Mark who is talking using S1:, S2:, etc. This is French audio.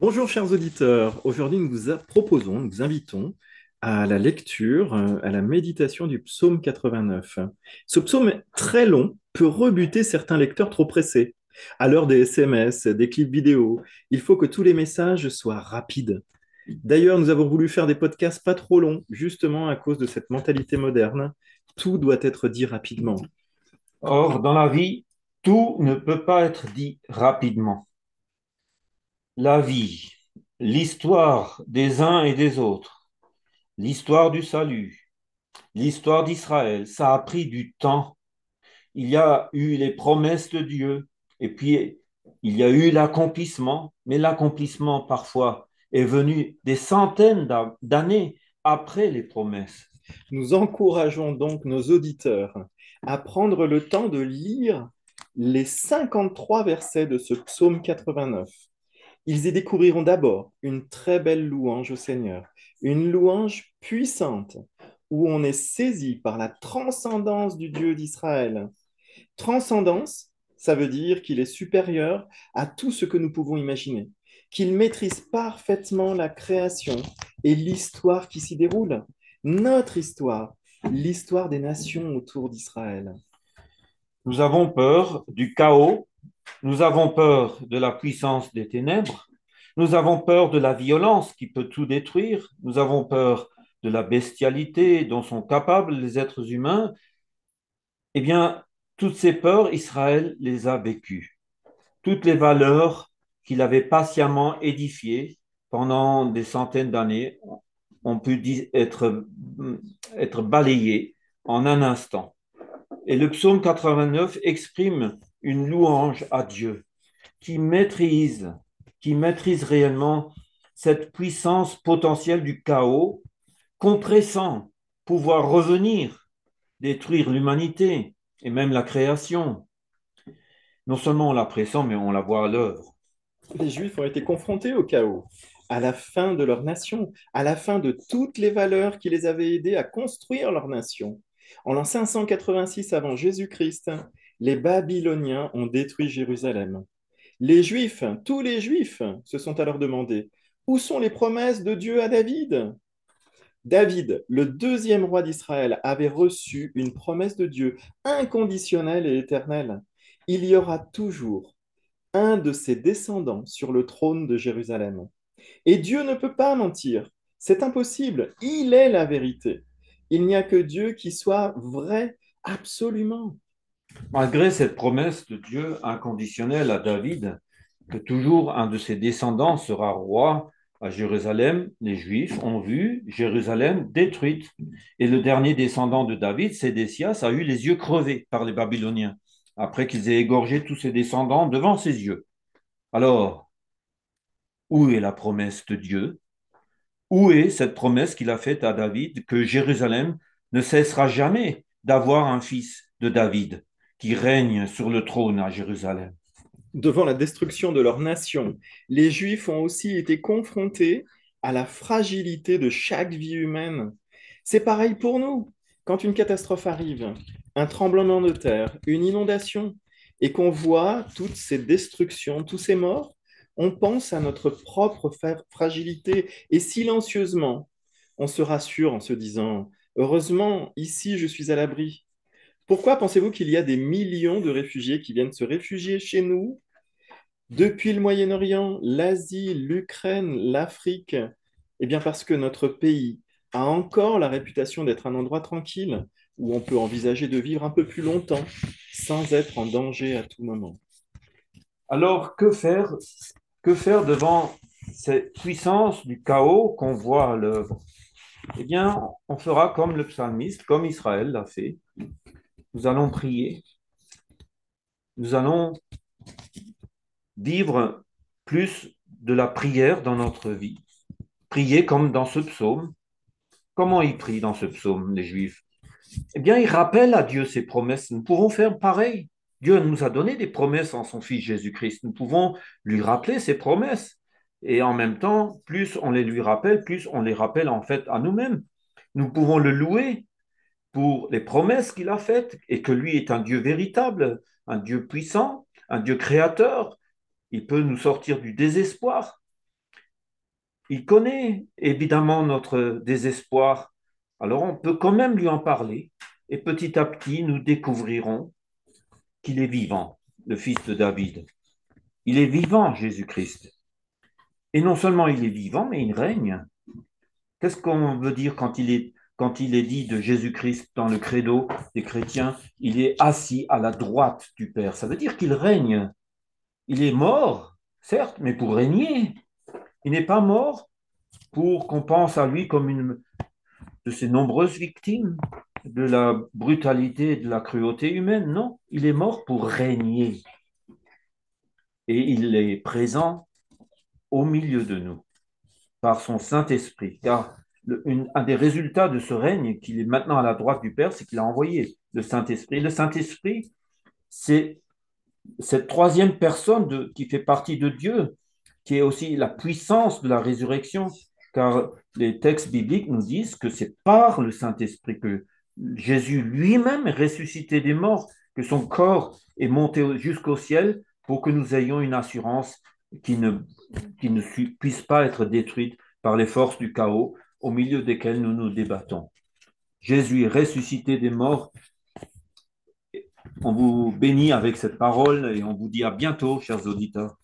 S1: Bonjour chers auditeurs, aujourd'hui nous vous proposons, nous vous invitons à la lecture, euh, à la méditation du psaume 89. Ce psaume très long peut rebuter certains lecteurs trop pressés. À l'heure des SMS, des clips vidéo, il faut que tous les messages soient rapides. D'ailleurs, nous avons voulu faire des podcasts pas trop longs, justement à cause de cette mentalité moderne. Tout doit être dit rapidement.
S2: Or, dans la vie, tout ne peut pas être dit rapidement. La vie, l'histoire des uns et des autres, l'histoire du salut, l'histoire d'Israël, ça a pris du temps. Il y a eu les promesses de Dieu et puis il y a eu l'accomplissement, mais l'accomplissement parfois est venu des centaines d'a- d'années après les promesses.
S1: Nous encourageons donc nos auditeurs à prendre le temps de lire les 53 versets de ce psaume 89. Ils y découvriront d'abord une très belle louange au Seigneur, une louange puissante où on est saisi par la transcendance du Dieu d'Israël. Transcendance, ça veut dire qu'il est supérieur à tout ce que nous pouvons imaginer, qu'il maîtrise parfaitement la création et l'histoire qui s'y déroule, notre histoire, l'histoire des nations autour d'Israël.
S2: Nous avons peur du chaos, nous avons peur de la puissance des ténèbres, nous avons peur de la violence qui peut tout détruire, nous avons peur de la bestialité dont sont capables les êtres humains. Eh bien, toutes ces peurs, Israël les a vécues. Toutes les valeurs qu'il avait patiemment édifiées pendant des centaines d'années ont pu être, être balayées en un instant. Et le psaume 89 exprime une louange à Dieu qui maîtrise, qui maîtrise réellement cette puissance potentielle du chaos, compressant pouvoir revenir, détruire l'humanité et même la création. Non seulement on la pressent, mais on la voit à l'œuvre.
S1: Les Juifs ont été confrontés au chaos, à la fin de leur nation, à la fin de toutes les valeurs qui les avaient aidés à construire leur nation. En l'an 586 avant Jésus-Christ, les Babyloniens ont détruit Jérusalem. Les Juifs, tous les Juifs, se sont alors demandé, où sont les promesses de Dieu à David? David, le deuxième roi d'Israël, avait reçu une promesse de Dieu inconditionnelle et éternelle. Il y aura toujours un de ses descendants sur le trône de Jérusalem. Et Dieu ne peut pas mentir. C'est impossible. Il est la vérité. Il n'y a que Dieu qui soit vrai absolument.
S2: Malgré cette promesse de Dieu inconditionnelle à David, que toujours un de ses descendants sera roi à Jérusalem, les Juifs ont vu Jérusalem détruite. Et le dernier descendant de David, Sédécias, a eu les yeux crevés par les Babyloniens, après qu'ils aient égorgé tous ses descendants devant ses yeux. Alors, où est la promesse de Dieu? Où est cette promesse qu'il a faite à David que Jérusalem ne cessera jamais d'avoir un fils de David? Qui règne sur le trône à Jérusalem
S1: Devant la destruction de leur nation, les Juifs ont aussi été confrontés à la fragilité de chaque vie humaine. C'est pareil pour nous. Quand une catastrophe arrive, un tremblement de terre, une inondation, et qu'on voit toutes ces destructions, tous ces morts, on pense à notre propre fragilité et silencieusement, on se rassure en se disant, heureusement, ici, je suis à l'abri. Pourquoi pensez-vous qu'il y a des millions de réfugiés qui viennent se réfugier chez nous? Depuis le Moyen-Orient, l'Asie, l'Ukraine, l'Afrique? Eh bien parce que notre pays a encore la réputation d'être un endroit tranquille où on peut envisager de vivre un peu plus longtemps sans être en danger à tout moment.
S2: Alors, que faire, que faire devant cette puissance du chaos qu'on voit à l'œuvre? Eh bien, on fera comme le psalmiste, comme Israël l'a fait. Nous allons prier. Nous allons vivre plus de la prière dans notre vie. Prier comme dans ce psaume. Comment ils prient dans ce psaume, les Juifs? Eh bien, ils rappellent à Dieu ses promesses. Nous pouvons faire pareil. Dieu nous a donné des promesses en son Fils Jésus-Christ. Nous pouvons lui rappeler ses promesses. Et en même temps, plus on les lui rappelle, plus on les rappelle en fait à nous-mêmes. Nous pouvons le louer pour les promesses qu'il a faites et que lui est un Dieu véritable, un Dieu puissant, un Dieu créateur. Il peut nous sortir du désespoir. Il connaît évidemment notre désespoir. Alors on peut quand même lui en parler. Et petit à petit, nous découvrirons qu'il est vivant, le fils de David. Il est vivant, Jésus-Christ. Et non seulement il est vivant, mais il règne. Qu'est-ce qu'on veut dire quand il est, quand il est dit de Jésus-Christ dans le credo des chrétiens, il est assis à la droite du Père Ça veut dire qu'il règne. Il est mort, certes, mais pour régner. Il n'est pas mort pour qu'on pense à lui comme une de ces nombreuses victimes de la brutalité et de la cruauté humaine. Non, il est mort pour régner. Et il est présent au milieu de nous par son Saint-Esprit. Car un des résultats de ce règne, qu'il est maintenant à la droite du Père, c'est qu'il a envoyé le Saint-Esprit. Le Saint-Esprit, c'est cette troisième personne qui fait partie de Dieu, qui est aussi la puissance de la résurrection, car les textes bibliques nous disent que c'est par le Saint-Esprit que Jésus lui-même est ressuscité des morts, que son corps est monté jusqu'au ciel pour que nous ayons une assurance qui ne, qui ne puisse pas être détruite par les forces du chaos au milieu desquelles nous nous débattons. Jésus ressuscité des morts. On vous bénit avec cette parole et on vous dit à bientôt, chers auditeurs.